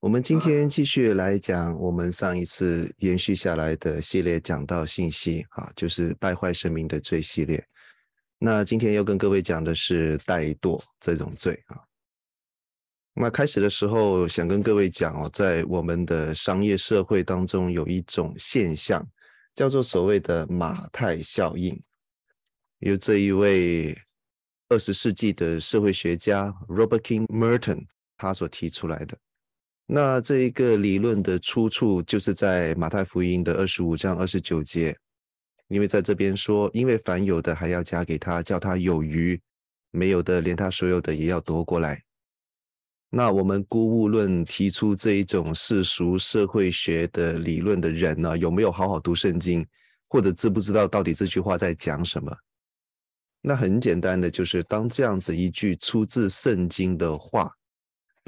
我们今天继续来讲我们上一次延续下来的系列讲道信息，啊，就是败坏生命的罪系列。那今天要跟各位讲的是怠惰这种罪啊。那开始的时候想跟各位讲哦，在我们的商业社会当中有一种现象，叫做所谓的马太效应，由这一位二十世纪的社会学家 Robert King Merton 他所提出来的。那这一个理论的出处就是在马太福音的二十五章二十九节，因为在这边说，因为凡有的还要加给他，叫他有余；没有的，连他所有的也要夺过来。那我们姑勿论提出这一种世俗社会学的理论的人呢，有没有好好读圣经，或者知不知道到底这句话在讲什么？那很简单的，就是当这样子一句出自圣经的话。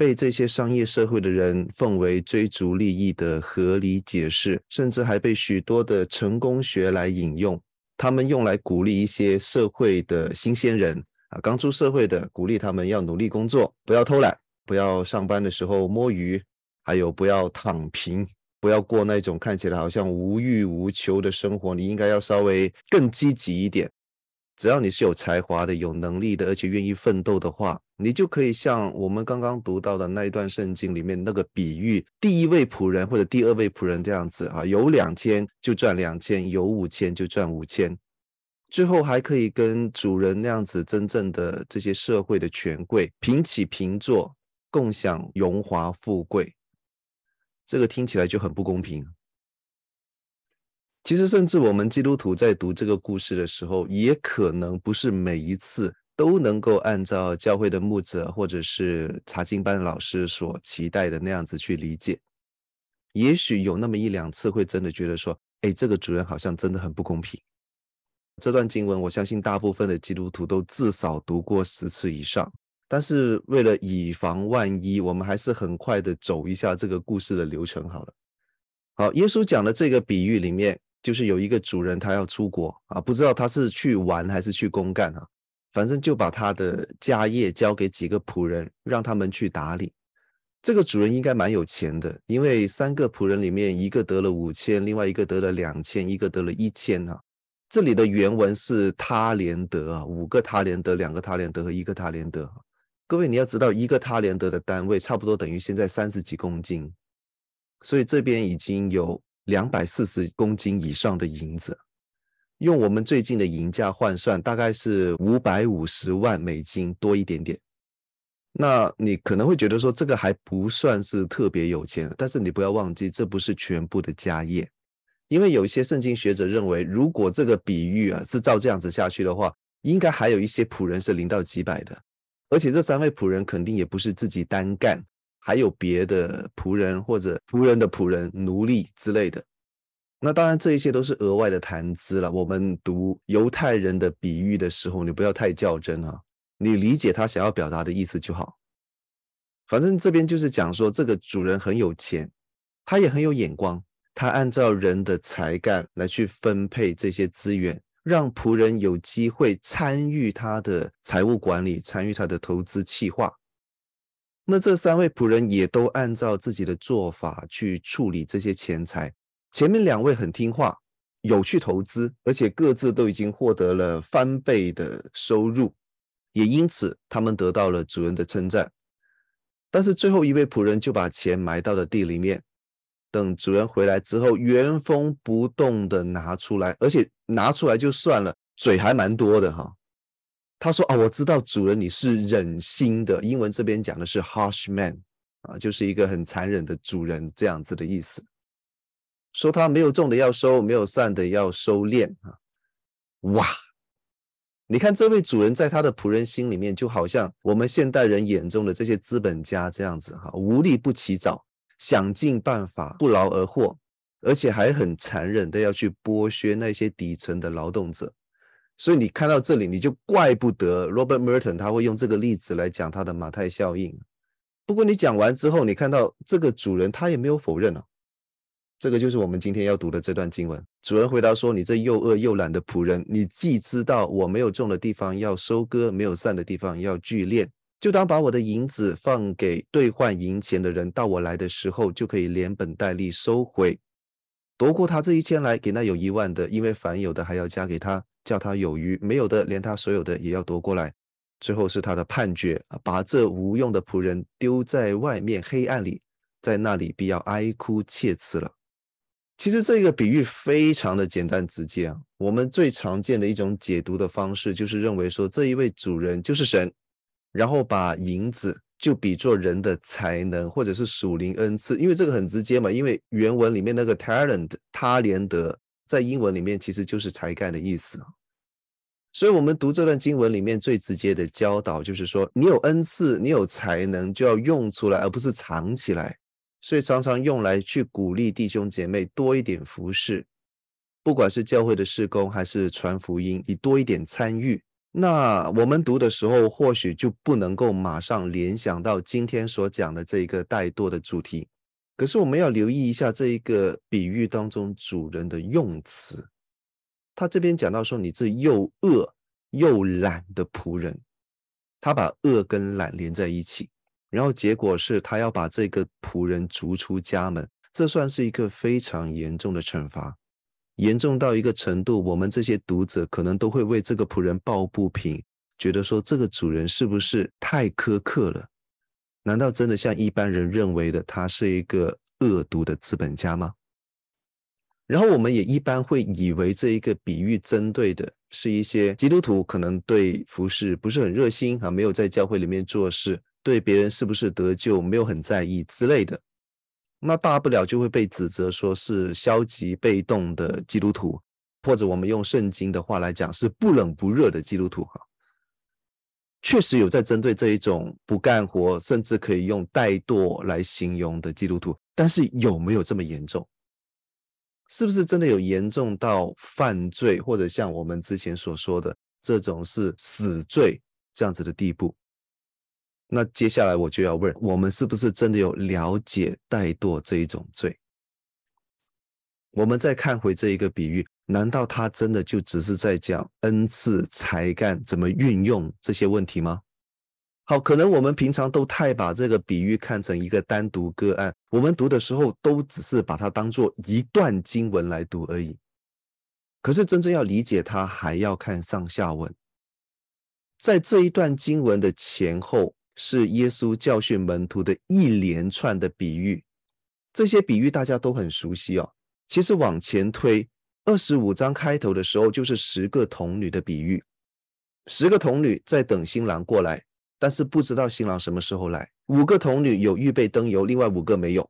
被这些商业社会的人奉为追逐利益的合理解释，甚至还被许多的成功学来引用。他们用来鼓励一些社会的新鲜人啊，刚出社会的，鼓励他们要努力工作，不要偷懒，不要上班的时候摸鱼，还有不要躺平，不要过那种看起来好像无欲无求的生活。你应该要稍微更积极一点。只要你是有才华的、有能力的，而且愿意奋斗的话，你就可以像我们刚刚读到的那一段圣经里面那个比喻，第一位仆人或者第二位仆人这样子啊，有两千就赚两千，有五千就赚五千，最后还可以跟主人那样子真正的这些社会的权贵平起平坐，共享荣华富贵。这个听起来就很不公平。其实，甚至我们基督徒在读这个故事的时候，也可能不是每一次都能够按照教会的牧者或者是查经班老师所期待的那样子去理解。也许有那么一两次会真的觉得说，哎，这个主人好像真的很不公平。这段经文，我相信大部分的基督徒都至少读过十次以上。但是为了以防万一，我们还是很快的走一下这个故事的流程好了。好，耶稣讲的这个比喻里面。就是有一个主人，他要出国啊，不知道他是去玩还是去公干啊，反正就把他的家业交给几个仆人，让他们去打理。这个主人应该蛮有钱的，因为三个仆人里面，一个得了五千，另外一个得了两千，一个得了一千啊。这里的原文是他连得啊，五个他连得，两个他连得和一个他连得。各位你要知道，一个他连得的单位差不多等于现在三十几公斤，所以这边已经有。两百四十公斤以上的银子，用我们最近的银价换算，大概是五百五十万美金多一点点。那你可能会觉得说，这个还不算是特别有钱，但是你不要忘记，这不是全部的家业，因为有一些圣经学者认为，如果这个比喻啊是照这样子下去的话，应该还有一些仆人是零到几百的，而且这三位仆人肯定也不是自己单干。还有别的仆人或者仆人的仆人、奴隶之类的，那当然这一些都是额外的谈资了。我们读犹太人的比喻的时候，你不要太较真啊，你理解他想要表达的意思就好。反正这边就是讲说，这个主人很有钱，他也很有眼光，他按照人的才干来去分配这些资源，让仆人有机会参与他的财务管理，参与他的投资计划。那这三位仆人也都按照自己的做法去处理这些钱财。前面两位很听话，有去投资，而且各自都已经获得了翻倍的收入，也因此他们得到了主人的称赞。但是最后一位仆人就把钱埋到了地里面，等主人回来之后，原封不动的拿出来，而且拿出来就算了，嘴还蛮多的哈。他说：“啊，我知道主人你是忍心的，英文这边讲的是 harsh man 啊，就是一个很残忍的主人这样子的意思。说他没有种的要收，没有善的要收敛啊。哇，你看这位主人在他的仆人心里面，就好像我们现代人眼中的这些资本家这样子哈，无利不起早，想尽办法不劳而获，而且还很残忍的要去剥削那些底层的劳动者。”所以你看到这里，你就怪不得 Robert Merton 他会用这个例子来讲他的马太效应。不过你讲完之后，你看到这个主人他也没有否认啊。这个就是我们今天要读的这段经文。主人回答说：“你这又饿又懒的仆人，你既知道我没有种的地方要收割，没有散的地方要聚敛，就当把我的银子放给兑换银钱的人，到我来的时候就可以连本带利收回。夺过他这一千来，给那有一万的，因为凡有的还要加给他。”叫他有余，没有的，连他所有的也要夺过来。最后是他的判决，把这无用的仆人丢在外面黑暗里，在那里必要哀哭切齿了。其实这个比喻非常的简单直接啊。我们最常见的一种解读的方式，就是认为说这一位主人就是神，然后把银子就比作人的才能或者是属灵恩赐，因为这个很直接嘛。因为原文里面那个 talent 他连德。在英文里面其实就是才干的意思，所以我们读这段经文里面最直接的教导就是说，你有恩赐，你有才能，就要用出来，而不是藏起来。所以常常用来去鼓励弟兄姐妹多一点服侍，不管是教会的事工还是传福音，你多一点参与。那我们读的时候，或许就不能够马上联想到今天所讲的这一个怠惰的主题。可是我们要留意一下这一个比喻当中主人的用词，他这边讲到说，你这又饿又懒的仆人，他把饿跟懒连在一起，然后结果是他要把这个仆人逐出家门，这算是一个非常严重的惩罚，严重到一个程度，我们这些读者可能都会为这个仆人抱不平，觉得说这个主人是不是太苛刻了？难道真的像一般人认为的，他是一个恶毒的资本家吗？然后我们也一般会以为这一个比喻针对的是一些基督徒，可能对服事不是很热心啊，没有在教会里面做事，对别人是不是得救没有很在意之类的。那大不了就会被指责说是消极被动的基督徒，或者我们用圣经的话来讲是不冷不热的基督徒哈。确实有在针对这一种不干活，甚至可以用怠惰来形容的基督徒，但是有没有这么严重？是不是真的有严重到犯罪，或者像我们之前所说的这种是死罪这样子的地步？那接下来我就要问，我们是不是真的有了解怠惰这一种罪？我们再看回这一个比喻。难道他真的就只是在讲恩赐、才干怎么运用这些问题吗？好，可能我们平常都太把这个比喻看成一个单独个案，我们读的时候都只是把它当做一段经文来读而已。可是真正要理解它，还要看上下文。在这一段经文的前后，是耶稣教训门徒的一连串的比喻，这些比喻大家都很熟悉哦。其实往前推。二十五章开头的时候，就是十个童女的比喻。十个童女在等新郎过来，但是不知道新郎什么时候来。五个童女有预备灯油，另外五个没有。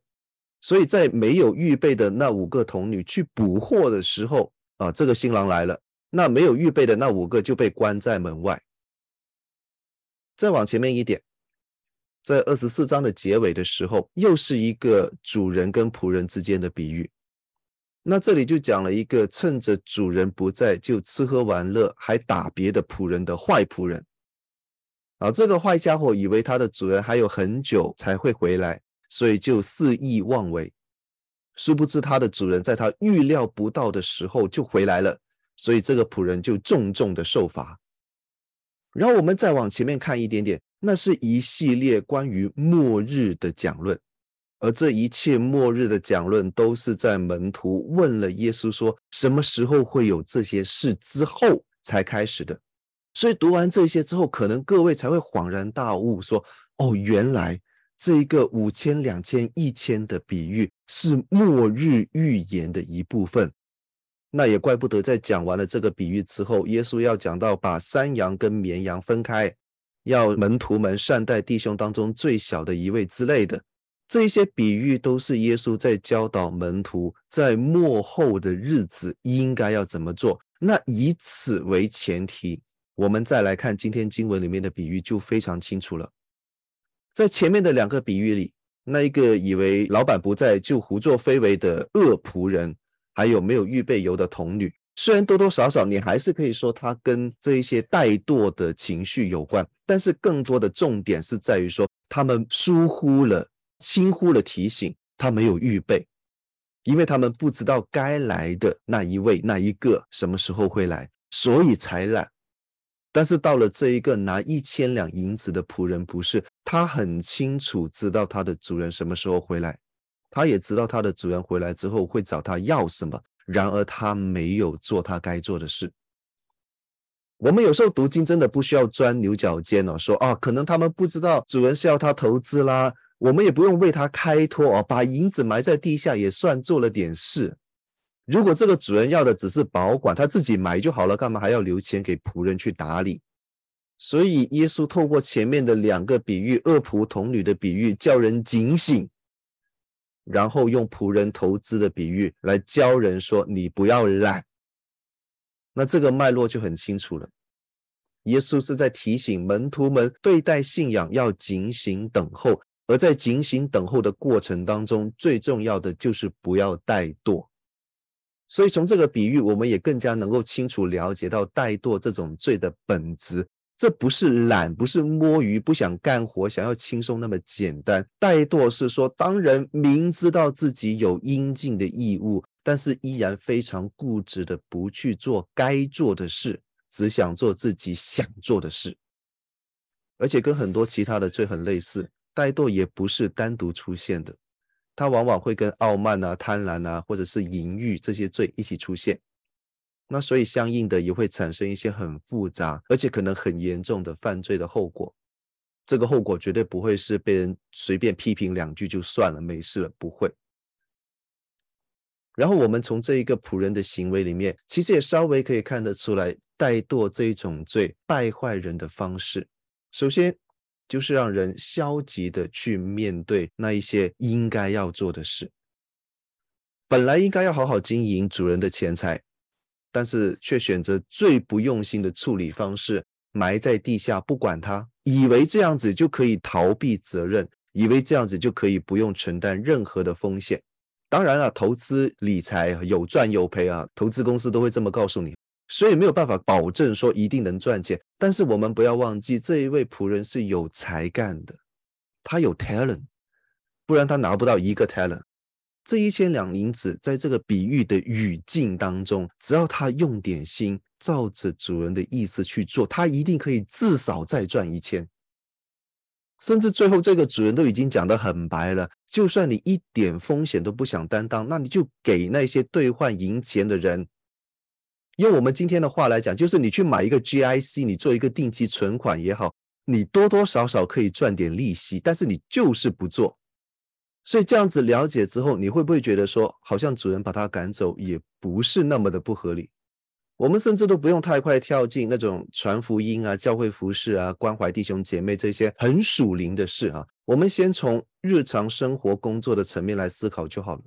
所以在没有预备的那五个童女去补货的时候，啊，这个新郎来了，那没有预备的那五个就被关在门外。再往前面一点，在二十四章的结尾的时候，又是一个主人跟仆人之间的比喻。那这里就讲了一个趁着主人不在就吃喝玩乐，还打别的仆人的坏仆人。啊，这个坏家伙以为他的主人还有很久才会回来，所以就肆意妄为。殊不知他的主人在他预料不到的时候就回来了，所以这个仆人就重重的受罚。然后我们再往前面看一点点，那是一系列关于末日的讲论。而这一切末日的讲论，都是在门徒问了耶稣说什么时候会有这些事之后才开始的。所以读完这些之后，可能各位才会恍然大悟，说：“哦，原来这一个五千、两千、一千的比喻是末日预言的一部分。那也怪不得，在讲完了这个比喻之后，耶稣要讲到把山羊跟绵羊分开，要门徒们善待弟兄当中最小的一位之类的。这一些比喻都是耶稣在教导门徒，在末后的日子应该要怎么做。那以此为前提，我们再来看今天经文里面的比喻，就非常清楚了。在前面的两个比喻里，那一个以为老板不在就胡作非为的恶仆人。还有没有预备油的童女？虽然多多少少你还是可以说他跟这一些怠惰的情绪有关，但是更多的重点是在于说他们疏忽了、轻忽了提醒，他没有预备，因为他们不知道该来的那一位、那一个什么时候会来，所以才懒。但是到了这一个拿一千两银子的仆人，不是，他很清楚知道他的主人什么时候回来。他也知道他的主人回来之后会找他要什么，然而他没有做他该做的事。我们有时候读经真的不需要钻牛角尖哦，说啊，可能他们不知道主人是要他投资啦，我们也不用为他开脱哦，把银子埋在地下也算做了点事。如果这个主人要的只是保管，他自己埋就好了，干嘛还要留钱给仆人去打理？所以耶稣透过前面的两个比喻，恶仆童女的比喻，叫人警醒。然后用仆人投资的比喻来教人说：“你不要懒。”那这个脉络就很清楚了。耶稣是在提醒门徒们对待信仰要警醒等候，而在警醒等候的过程当中，最重要的就是不要怠惰。所以从这个比喻，我们也更加能够清楚了解到怠惰这种罪的本质。这不是懒，不是摸鱼，不想干活，想要轻松那么简单。怠惰是说，当人明知道自己有应尽的义务，但是依然非常固执的不去做该做的事，只想做自己想做的事。而且跟很多其他的罪很类似，怠惰也不是单独出现的，它往往会跟傲慢啊、贪婪啊，或者是淫欲这些罪一起出现。那所以相应的也会产生一些很复杂，而且可能很严重的犯罪的后果。这个后果绝对不会是被人随便批评两句就算了，没事了，不会。然后我们从这一个仆人的行为里面，其实也稍微可以看得出来，怠惰这一种罪败坏人的方式，首先就是让人消极的去面对那一些应该要做的事。本来应该要好好经营主人的钱财。但是却选择最不用心的处理方式，埋在地下不管它，以为这样子就可以逃避责任，以为这样子就可以不用承担任何的风险。当然了，投资理财有赚有赔啊，投资公司都会这么告诉你，所以没有办法保证说一定能赚钱。但是我们不要忘记，这一位仆人是有才干的，他有 talent，不然他拿不到一个 talent。这一千两银子，在这个比喻的语境当中，只要他用点心，照着主人的意思去做，他一定可以至少再赚一千。甚至最后，这个主人都已经讲得很白了，就算你一点风险都不想担当，那你就给那些兑换银钱的人。用我们今天的话来讲，就是你去买一个 GIC，你做一个定期存款也好，你多多少少可以赚点利息，但是你就是不做。所以这样子了解之后，你会不会觉得说，好像主人把他赶走也不是那么的不合理？我们甚至都不用太快跳进那种传福音啊、教会服事啊、关怀弟兄姐妹这些很属灵的事啊。我们先从日常生活工作的层面来思考就好了。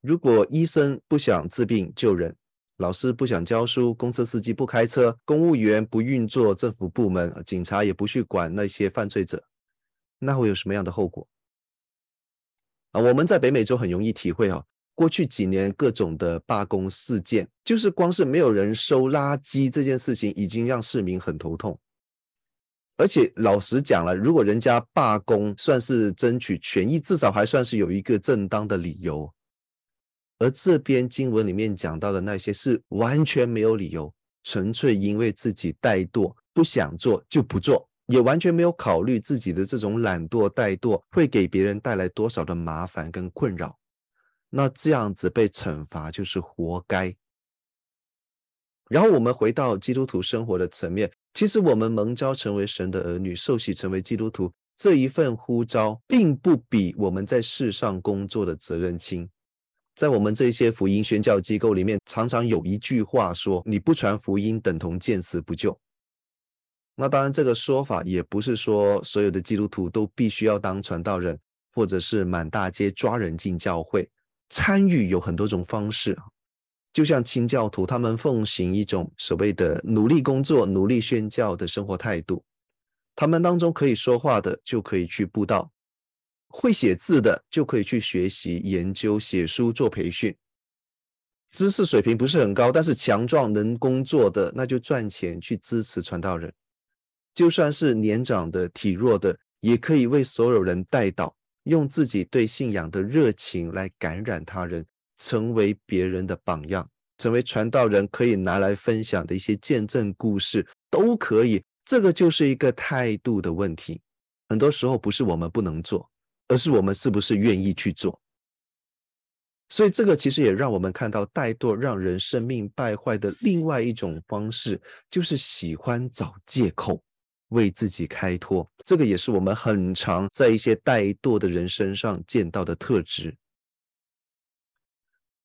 如果医生不想治病救人，老师不想教书，公车司机不开车，公务员不运作政府部门，警察也不去管那些犯罪者，那会有什么样的后果？我们在北美洲很容易体会哈，过去几年各种的罢工事件，就是光是没有人收垃圾这件事情，已经让市民很头痛。而且老实讲了，如果人家罢工算是争取权益，至少还算是有一个正当的理由。而这边经文里面讲到的那些是完全没有理由，纯粹因为自己怠惰，不想做就不做。也完全没有考虑自己的这种懒惰怠惰会给别人带来多少的麻烦跟困扰，那这样子被惩罚就是活该。然后我们回到基督徒生活的层面，其实我们蒙召成为神的儿女，受洗成为基督徒，这一份呼召并不比我们在世上工作的责任轻。在我们这些福音宣教机构里面，常常有一句话说：“你不传福音，等同见死不救。”那当然，这个说法也不是说所有的基督徒都必须要当传道人，或者是满大街抓人进教会。参与有很多种方式，就像清教徒，他们奉行一种所谓的努力工作、努力宣教的生活态度。他们当中可以说话的，就可以去布道。会写字的就可以去学习、研究、写书、做培训。知识水平不是很高，但是强壮能工作的，那就赚钱去支持传道人。就算是年长的、体弱的，也可以为所有人代祷，用自己对信仰的热情来感染他人，成为别人的榜样，成为传道人可以拿来分享的一些见证故事，都可以。这个就是一个态度的问题。很多时候不是我们不能做。而是我们是不是愿意去做？所以这个其实也让我们看到怠惰让人生命败坏的另外一种方式，就是喜欢找借口为自己开脱。这个也是我们很常在一些怠惰的人身上见到的特质。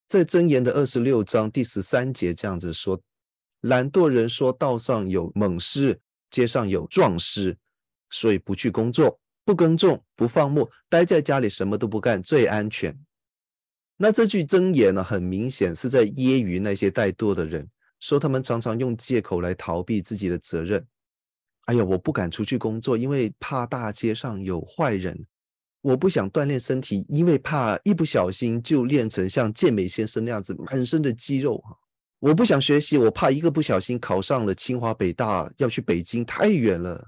在箴言的二十六章第十三节这样子说：懒惰人说道上有猛狮，街上有壮狮，所以不去工作。不耕种，不放牧，待在家里什么都不干，最安全。那这句箴言呢，很明显是在揶揄那些怠惰的人，说他们常常用借口来逃避自己的责任。哎呀，我不敢出去工作，因为怕大街上有坏人；我不想锻炼身体，因为怕一不小心就练成像健美先生那样子满身的肌肉。我不想学习，我怕一个不小心考上了清华北大，要去北京太远了。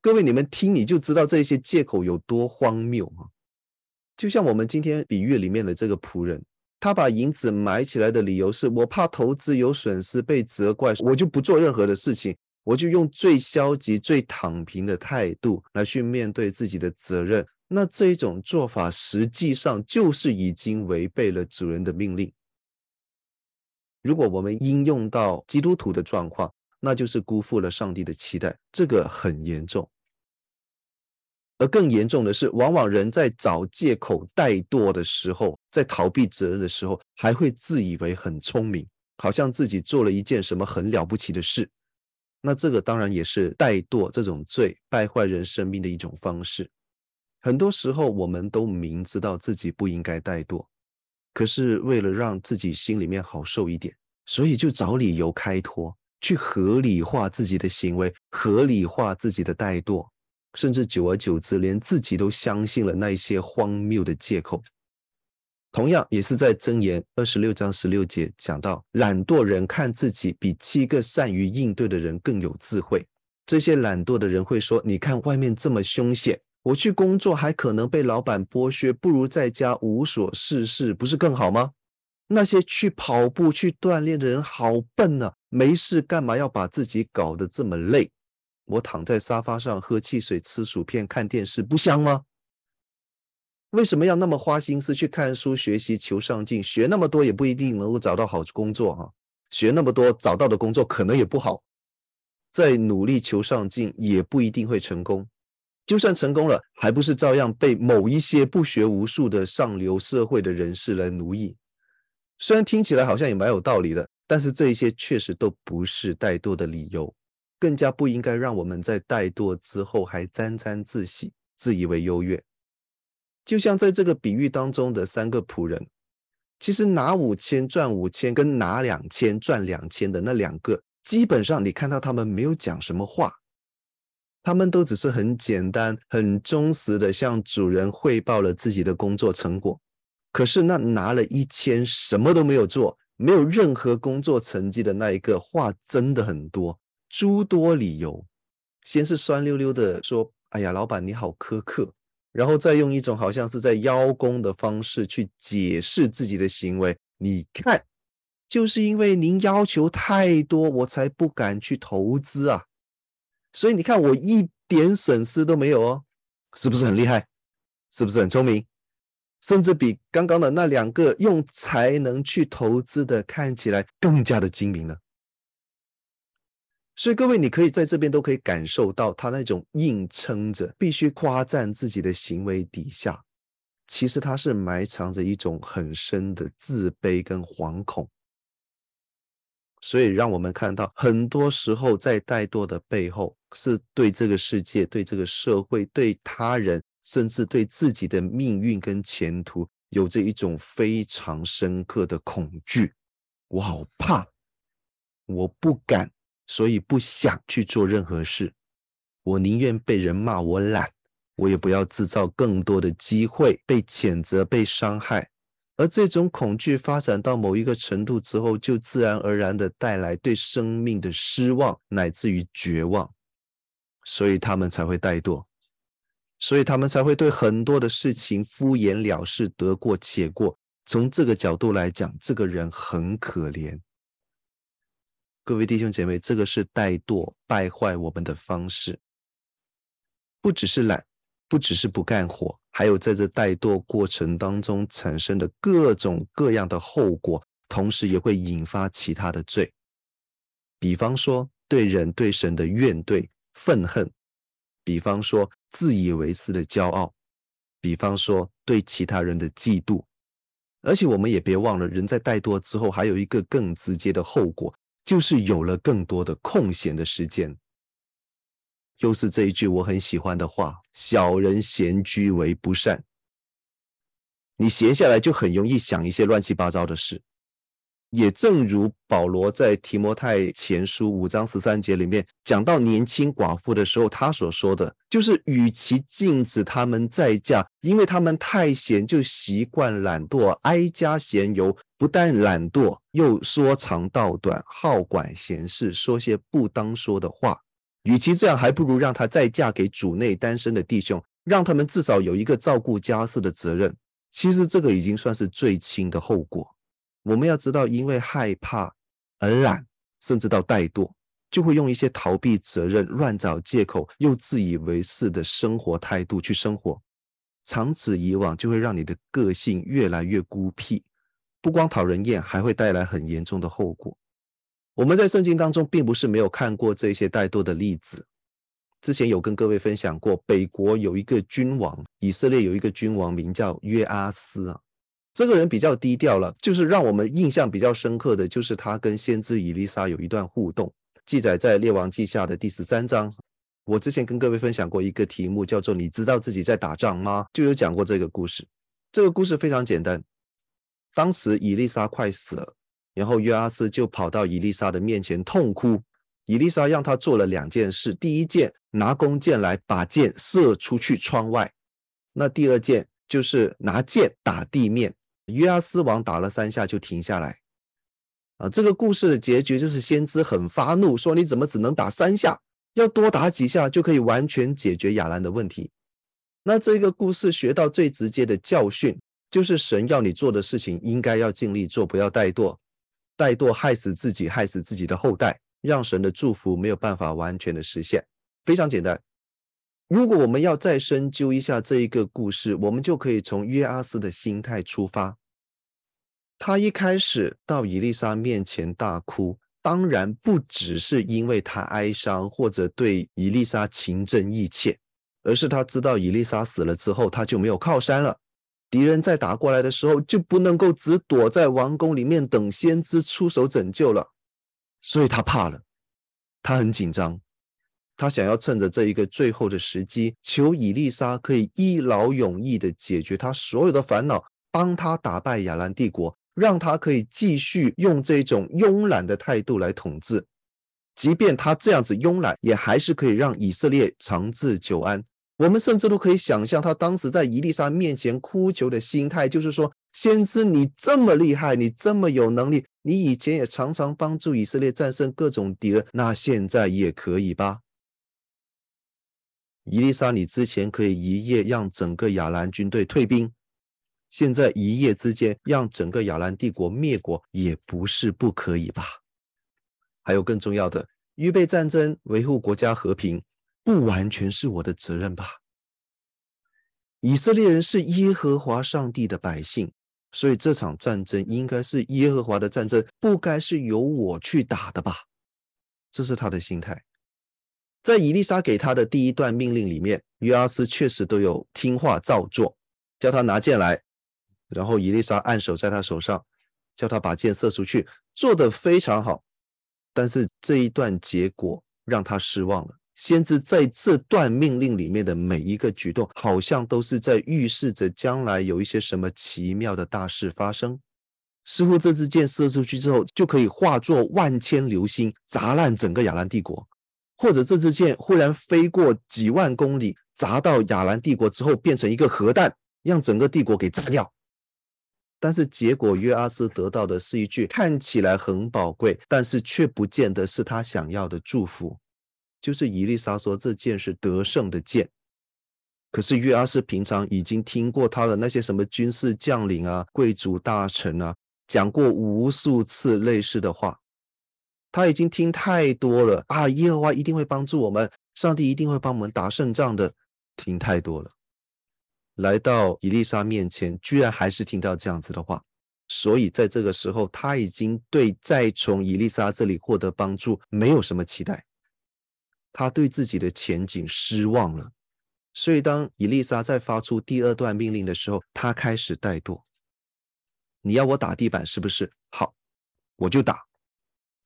各位，你们听你就知道这些借口有多荒谬啊！就像我们今天比喻里面的这个仆人，他把银子埋起来的理由是我怕投资有损失被责怪，我就不做任何的事情，我就用最消极、最躺平的态度来去面对自己的责任。那这一种做法实际上就是已经违背了主人的命令。如果我们应用到基督徒的状况，那就是辜负了上帝的期待，这个很严重。而更严重的是，往往人在找借口、怠惰的时候，在逃避责任的时候，还会自以为很聪明，好像自己做了一件什么很了不起的事。那这个当然也是怠惰这种罪败坏人生命的一种方式。很多时候，我们都明知道自己不应该怠惰，可是为了让自己心里面好受一点，所以就找理由开脱。去合理化自己的行为，合理化自己的怠惰，甚至久而久之，连自己都相信了那些荒谬的借口。同样，也是在箴言二十六章十六节讲到，懒惰人看自己比七个善于应对的人更有智慧。这些懒惰的人会说：“你看外面这么凶险，我去工作还可能被老板剥削，不如在家无所事事，不是更好吗？”那些去跑步、去锻炼的人好笨啊！没事干嘛要把自己搞得这么累？我躺在沙发上喝汽水、吃薯片、看电视，不香吗？为什么要那么花心思去看书、学习、求上进？学那么多也不一定能够找到好工作哈、啊！学那么多找到的工作可能也不好，再努力求上进也不一定会成功。就算成功了，还不是照样被某一些不学无术的上流社会的人士来奴役？虽然听起来好像也蛮有道理的，但是这一些确实都不是怠惰的理由，更加不应该让我们在怠惰之后还沾沾自喜、自以为优越。就像在这个比喻当中的三个仆人，其实拿五千赚五千，跟拿两千赚两千的那两个，基本上你看到他们没有讲什么话，他们都只是很简单、很忠实的向主人汇报了自己的工作成果。可是那拿了一千什么都没有做，没有任何工作成绩的那一个话真的很多，诸多理由。先是酸溜溜的说：“哎呀，老板你好苛刻。”然后再用一种好像是在邀功的方式去解释自己的行为。你看，就是因为您要求太多，我才不敢去投资啊。所以你看，我一点损失都没有哦，是不是很厉害？是不是很聪明？甚至比刚刚的那两个用才能去投资的看起来更加的精明了。所以各位，你可以在这边都可以感受到他那种硬撑着、必须夸赞自己的行为底下，其实他是埋藏着一种很深的自卑跟惶恐。所以，让我们看到，很多时候在怠惰的背后，是对这个世界、对这个社会、对他人，甚至对自己的命运跟前途，有着一种非常深刻的恐惧。我好怕，我不敢。所以不想去做任何事，我宁愿被人骂我懒，我也不要制造更多的机会被谴责、被伤害。而这种恐惧发展到某一个程度之后，就自然而然的带来对生命的失望，乃至于绝望。所以他们才会怠惰，所以他们才会对很多的事情敷衍了事、得过且过。从这个角度来讲，这个人很可怜。各位弟兄姐妹，这个是怠惰败坏我们的方式，不只是懒，不只是不干活，还有在这怠惰过程当中产生的各种各样的后果，同时也会引发其他的罪，比方说对人对神的怨怼愤恨，比方说自以为是的骄傲，比方说对其他人的嫉妒，而且我们也别忘了，人在怠惰之后，还有一个更直接的后果。就是有了更多的空闲的时间，又是这一句我很喜欢的话：“小人闲居为不善。”你闲下来就很容易想一些乱七八糟的事。也正如保罗在提摩太前书五章十三节里面讲到年轻寡妇的时候，他所说的就是：与其禁止他们再嫁，因为他们太闲，就习惯懒惰，挨家闲游，不但懒惰，又说长道短，好管闲事，说些不当说的话。与其这样，还不如让她再嫁给主内单身的弟兄，让他们至少有一个照顾家事的责任。其实这个已经算是最轻的后果。我们要知道，因为害怕而懒，甚至到怠惰，就会用一些逃避责任、乱找借口、又自以为是的生活态度去生活。长此以往，就会让你的个性越来越孤僻，不光讨人厌，还会带来很严重的后果。我们在圣经当中并不是没有看过这些怠惰的例子，之前有跟各位分享过，北国有一个君王，以色列有一个君王名叫约阿斯啊。这个人比较低调了，就是让我们印象比较深刻的就是他跟先知以利沙有一段互动，记载在列王记下的第十三章。我之前跟各位分享过一个题目，叫做“你知道自己在打仗吗？”就有讲过这个故事。这个故事非常简单，当时以利沙快死了，然后约阿斯就跑到以利沙的面前痛哭。以利沙让他做了两件事：第一件，拿弓箭来把箭射出去窗外；那第二件就是拿箭打地面。约阿斯王打了三下就停下来，啊，这个故事的结局就是先知很发怒，说你怎么只能打三下，要多打几下就可以完全解决亚兰的问题。那这个故事学到最直接的教训，就是神要你做的事情应该要尽力做，不要怠惰，怠惰害死自己，害死自己的后代，让神的祝福没有办法完全的实现。非常简单。如果我们要再深究一下这一个故事，我们就可以从约阿斯的心态出发。他一开始到伊丽莎面前大哭，当然不只是因为他哀伤或者对伊丽莎情真意切，而是他知道伊丽莎死了之后，他就没有靠山了。敌人再打过来的时候，就不能够只躲在王宫里面等先知出手拯救了，所以他怕了，他很紧张。他想要趁着这一个最后的时机，求以丽莎可以一劳永逸地解决他所有的烦恼，帮他打败亚兰帝国，让他可以继续用这种慵懒的态度来统治。即便他这样子慵懒，也还是可以让以色列长治久安。我们甚至都可以想象他当时在伊丽莎面前哭求的心态，就是说：先知你这么厉害，你这么有能力，你以前也常常帮助以色列战胜各种敌人，那现在也可以吧？伊丽莎，你之前可以一夜让整个亚兰军队退兵，现在一夜之间让整个亚兰帝国灭国也不是不可以吧？还有更重要的，预备战争、维护国家和平，不完全是我的责任吧？以色列人是耶和华上帝的百姓，所以这场战争应该是耶和华的战争，不该是由我去打的吧？这是他的心态。在伊丽莎给他的第一段命令里面，约阿斯确实都有听话照做，叫他拿剑来，然后伊丽莎按手在他手上，叫他把箭射出去，做得非常好。但是这一段结果让他失望了。先知在这段命令里面的每一个举动，好像都是在预示着将来有一些什么奇妙的大事发生。似乎这支箭射出去之后，就可以化作万千流星，砸烂整个亚兰帝国；或者这支箭忽然飞过几万公里，砸到亚兰帝国之后，变成一个核弹，让整个帝国给炸掉。但是结果，约阿斯得到的是一句看起来很宝贵，但是却不见得是他想要的祝福。就是伊丽莎说这箭是得胜的箭，可是约阿斯平常已经听过他的那些什么军事将领啊、贵族大臣啊讲过无数次类似的话，他已经听太多了啊！耶和华一定会帮助我们，上帝一定会帮我们打胜仗的，听太多了。来到以丽莎面前，居然还是听到这样子的话，所以在这个时候，他已经对再从伊丽莎这里获得帮助没有什么期待。他对自己的前景失望了，所以当伊丽莎在发出第二段命令的时候，他开始怠惰。你要我打地板是不是？好，我就打。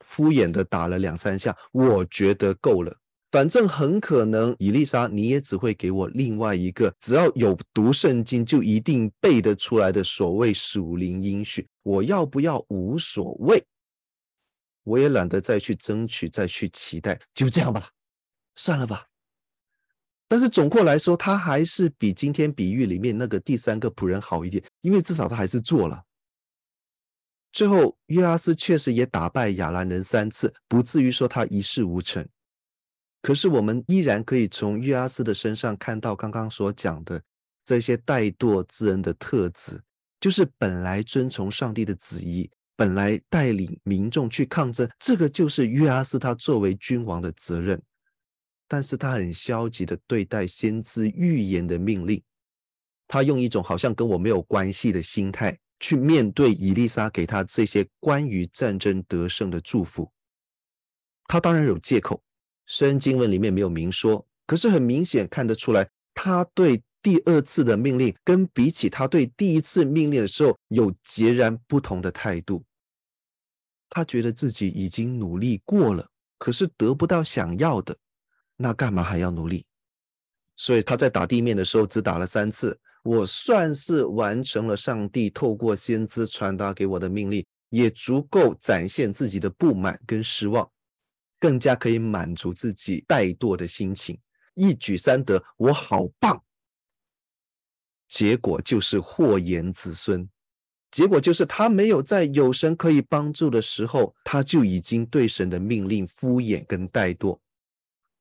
敷衍的打了两三下，我觉得够了。反正很可能伊丽莎你也只会给我另外一个，只要有读圣经就一定背得出来的所谓属灵应许。我要不要无所谓，我也懒得再去争取，再去期待，就这样吧。算了吧，但是总括来说，他还是比今天比喻里面那个第三个仆人好一点，因为至少他还是做了。最后，约阿斯确实也打败亚兰人三次，不至于说他一事无成。可是我们依然可以从约阿斯的身上看到刚刚所讲的这些怠惰之人的特质，就是本来遵从上帝的旨意，本来带领民众去抗争，这个就是约阿斯他作为君王的责任。但是他很消极的对待先知预言的命令，他用一种好像跟我没有关系的心态去面对以丽莎给他这些关于战争得胜的祝福。他当然有借口，虽然经文里面没有明说，可是很明显看得出来，他对第二次的命令跟比起他对第一次命令的时候有截然不同的态度。他觉得自己已经努力过了，可是得不到想要的。那干嘛还要努力？所以他在打地面的时候只打了三次，我算是完成了上帝透过先知传达给我的命令，也足够展现自己的不满跟失望，更加可以满足自己怠惰的心情，一举三得，我好棒。结果就是祸延子孙，结果就是他没有在有神可以帮助的时候，他就已经对神的命令敷衍跟怠惰。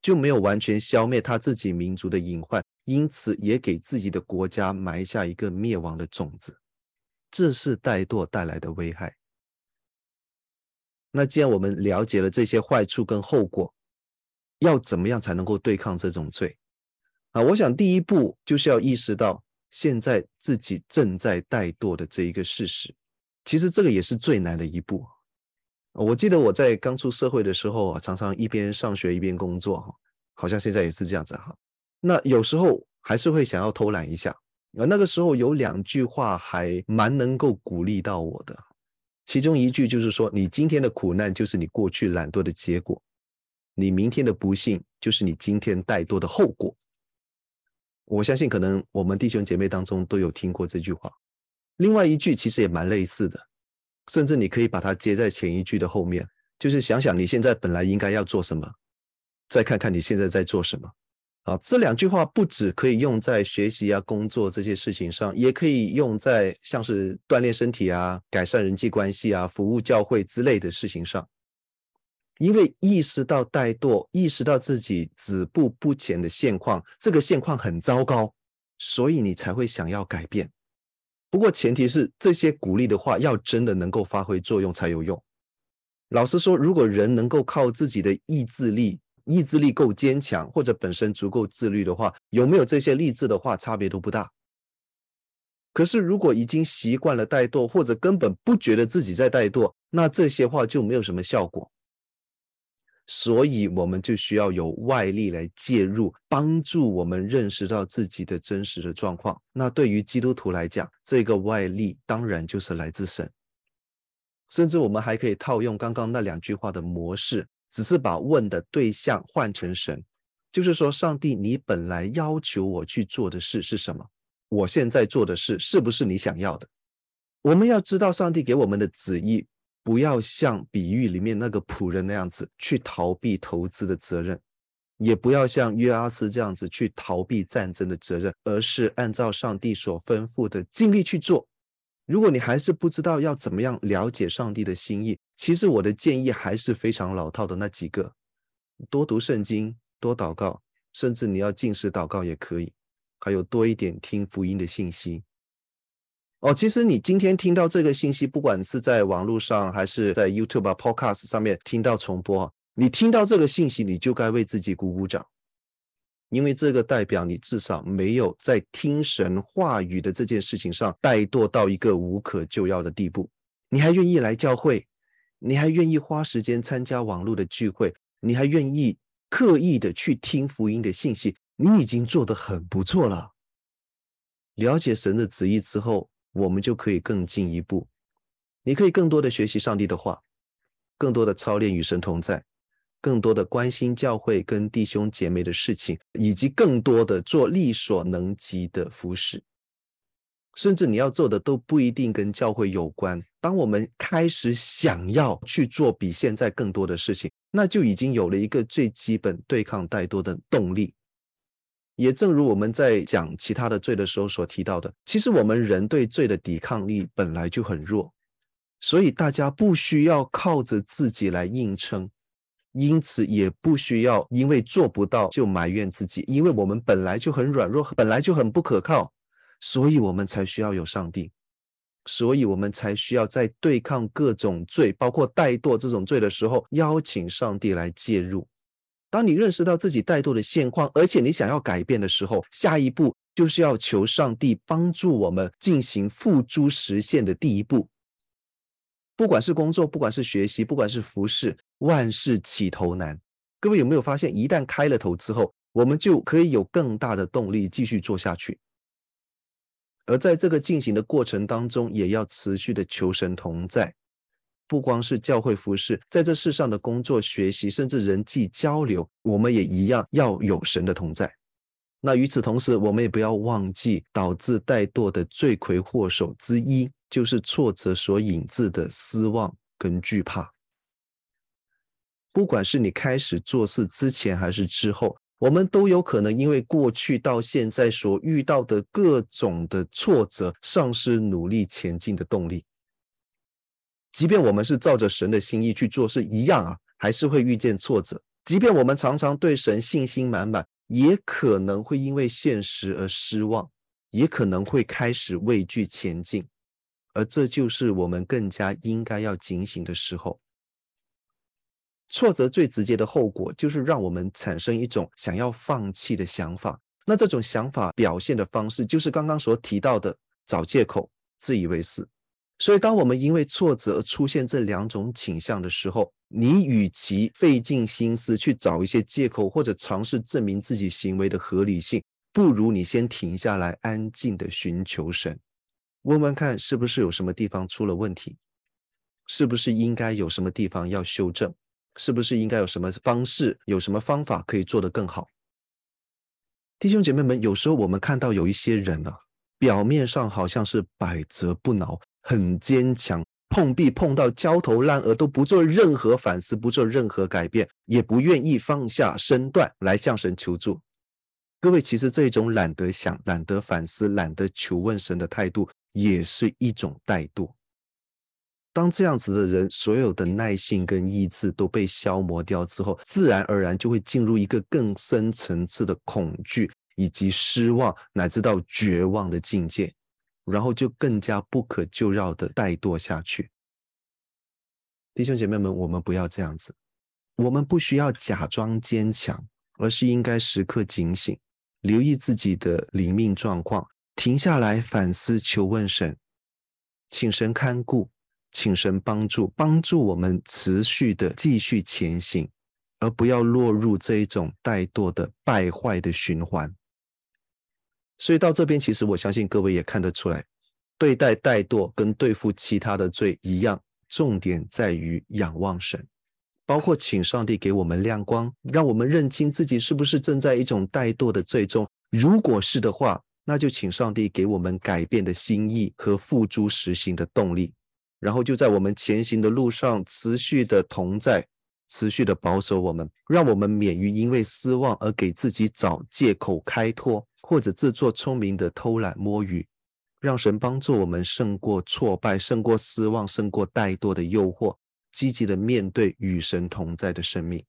就没有完全消灭他自己民族的隐患，因此也给自己的国家埋下一个灭亡的种子。这是怠惰带来的危害。那既然我们了解了这些坏处跟后果，要怎么样才能够对抗这种罪？啊，我想第一步就是要意识到现在自己正在怠惰的这一个事实。其实这个也是最难的一步。我记得我在刚出社会的时候啊，常常一边上学一边工作，哈，好像现在也是这样子哈。那有时候还是会想要偷懒一下，啊，那个时候有两句话还蛮能够鼓励到我的，其中一句就是说，你今天的苦难就是你过去懒惰的结果，你明天的不幸就是你今天怠惰的后果。我相信可能我们弟兄姐妹当中都有听过这句话。另外一句其实也蛮类似的。甚至你可以把它接在前一句的后面，就是想想你现在本来应该要做什么，再看看你现在在做什么。啊，这两句话不只可以用在学习啊、工作这些事情上，也可以用在像是锻炼身体啊、改善人际关系啊、服务教会之类的事情上。因为意识到怠惰，意识到自己止步不前的现况，这个现况很糟糕，所以你才会想要改变。不过前提是这些鼓励的话要真的能够发挥作用才有用。老实说，如果人能够靠自己的意志力，意志力够坚强，或者本身足够自律的话，有没有这些励志的话，差别都不大。可是如果已经习惯了怠惰，或者根本不觉得自己在怠惰，那这些话就没有什么效果。所以我们就需要有外力来介入，帮助我们认识到自己的真实的状况。那对于基督徒来讲，这个外力当然就是来自神。甚至我们还可以套用刚刚那两句话的模式，只是把问的对象换成神，就是说，上帝，你本来要求我去做的事是什么？我现在做的事是不是你想要的？我们要知道上帝给我们的旨意。不要像比喻里面那个仆人那样子去逃避投资的责任，也不要像约阿斯这样子去逃避战争的责任，而是按照上帝所吩咐的尽力去做。如果你还是不知道要怎么样了解上帝的心意，其实我的建议还是非常老套的那几个：多读圣经，多祷告，甚至你要进食祷告也可以，还有多一点听福音的信息。哦，其实你今天听到这个信息，不管是在网络上还是在 YouTube、Podcast 上面听到重播，你听到这个信息，你就该为自己鼓鼓掌，因为这个代表你至少没有在听神话语的这件事情上怠惰到一个无可救药的地步。你还愿意来教会，你还愿意花时间参加网络的聚会，你还愿意刻意的去听福音的信息，你已经做得很不错了。了解神的旨意之后。我们就可以更进一步，你可以更多的学习上帝的话，更多的操练与神同在，更多的关心教会跟弟兄姐妹的事情，以及更多的做力所能及的服事。甚至你要做的都不一定跟教会有关。当我们开始想要去做比现在更多的事情，那就已经有了一个最基本对抗怠惰的动力。也正如我们在讲其他的罪的时候所提到的，其实我们人对罪的抵抗力本来就很弱，所以大家不需要靠着自己来硬撑，因此也不需要因为做不到就埋怨自己，因为我们本来就很软弱，本来就很不可靠，所以我们才需要有上帝，所以我们才需要在对抗各种罪，包括怠惰这种罪的时候，邀请上帝来介入。当你认识到自己怠惰的现况，而且你想要改变的时候，下一步就是要求上帝帮助我们进行付诸实现的第一步。不管是工作，不管是学习，不管是服饰，万事起头难。各位有没有发现，一旦开了头之后，我们就可以有更大的动力继续做下去。而在这个进行的过程当中，也要持续的求神同在。不光是教会服事，在这世上的工作、学习，甚至人际交流，我们也一样要有神的同在。那与此同时，我们也不要忘记，导致怠惰的罪魁祸首之一，就是挫折所引致的失望跟惧怕。不管是你开始做事之前还是之后，我们都有可能因为过去到现在所遇到的各种的挫折，丧失努力前进的动力。即便我们是照着神的心意去做，是一样啊，还是会遇见挫折。即便我们常常对神信心满满，也可能会因为现实而失望，也可能会开始畏惧前进。而这就是我们更加应该要警醒的时候。挫折最直接的后果，就是让我们产生一种想要放弃的想法。那这种想法表现的方式，就是刚刚所提到的找借口、自以为是。所以，当我们因为挫折而出现这两种倾向的时候，你与其费尽心思去找一些借口，或者尝试证明自己行为的合理性，不如你先停下来，安静的寻求神，问问看是不是有什么地方出了问题，是不是应该有什么地方要修正，是不是应该有什么方式、有什么方法可以做得更好。弟兄姐妹们，有时候我们看到有一些人啊，表面上好像是百折不挠。很坚强，碰壁碰到焦头烂额都不做任何反思，不做任何改变，也不愿意放下身段来向神求助。各位，其实这种懒得想、懒得反思、懒得求问神的态度，也是一种怠惰。当这样子的人，所有的耐性跟意志都被消磨掉之后，自然而然就会进入一个更深层次的恐惧，以及失望，乃至到绝望的境界。然后就更加不可救药的怠惰下去。弟兄姐妹们，我们不要这样子，我们不需要假装坚强，而是应该时刻警醒，留意自己的灵命状况，停下来反思，求问神，请神看顾，请神帮助，帮助我们持续的继续前行，而不要落入这一种怠惰的败坏的循环。所以到这边，其实我相信各位也看得出来，对待怠惰跟对付其他的罪一样，重点在于仰望神，包括请上帝给我们亮光，让我们认清自己是不是正在一种怠惰的罪中。如果是的话，那就请上帝给我们改变的心意和付诸实行的动力，然后就在我们前行的路上持续的同在，持续的保守我们，让我们免于因为失望而给自己找借口开脱，或者自作聪明的偷懒摸鱼，让神帮助我们胜过挫败，胜过失望，胜过怠惰的诱惑，积极的面对与神同在的生命。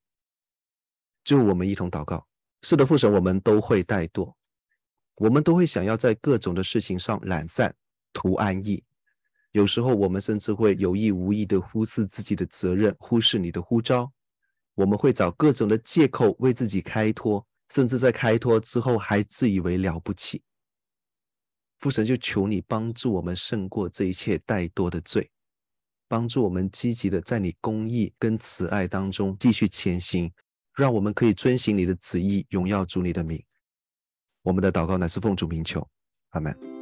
就我们一同祷告，是的，父神，我们都会怠惰。我们都会想要在各种的事情上懒散、图安逸，有时候我们甚至会有意无意的忽视自己的责任，忽视你的呼召。我们会找各种的借口为自己开脱，甚至在开脱之后还自以为了不起。父神，就求你帮助我们胜过这一切怠惰的罪，帮助我们积极的在你公义跟慈爱当中继续前行，让我们可以遵行你的旨意，荣耀主你的名。我们的祷告乃是奉主名求，阿门。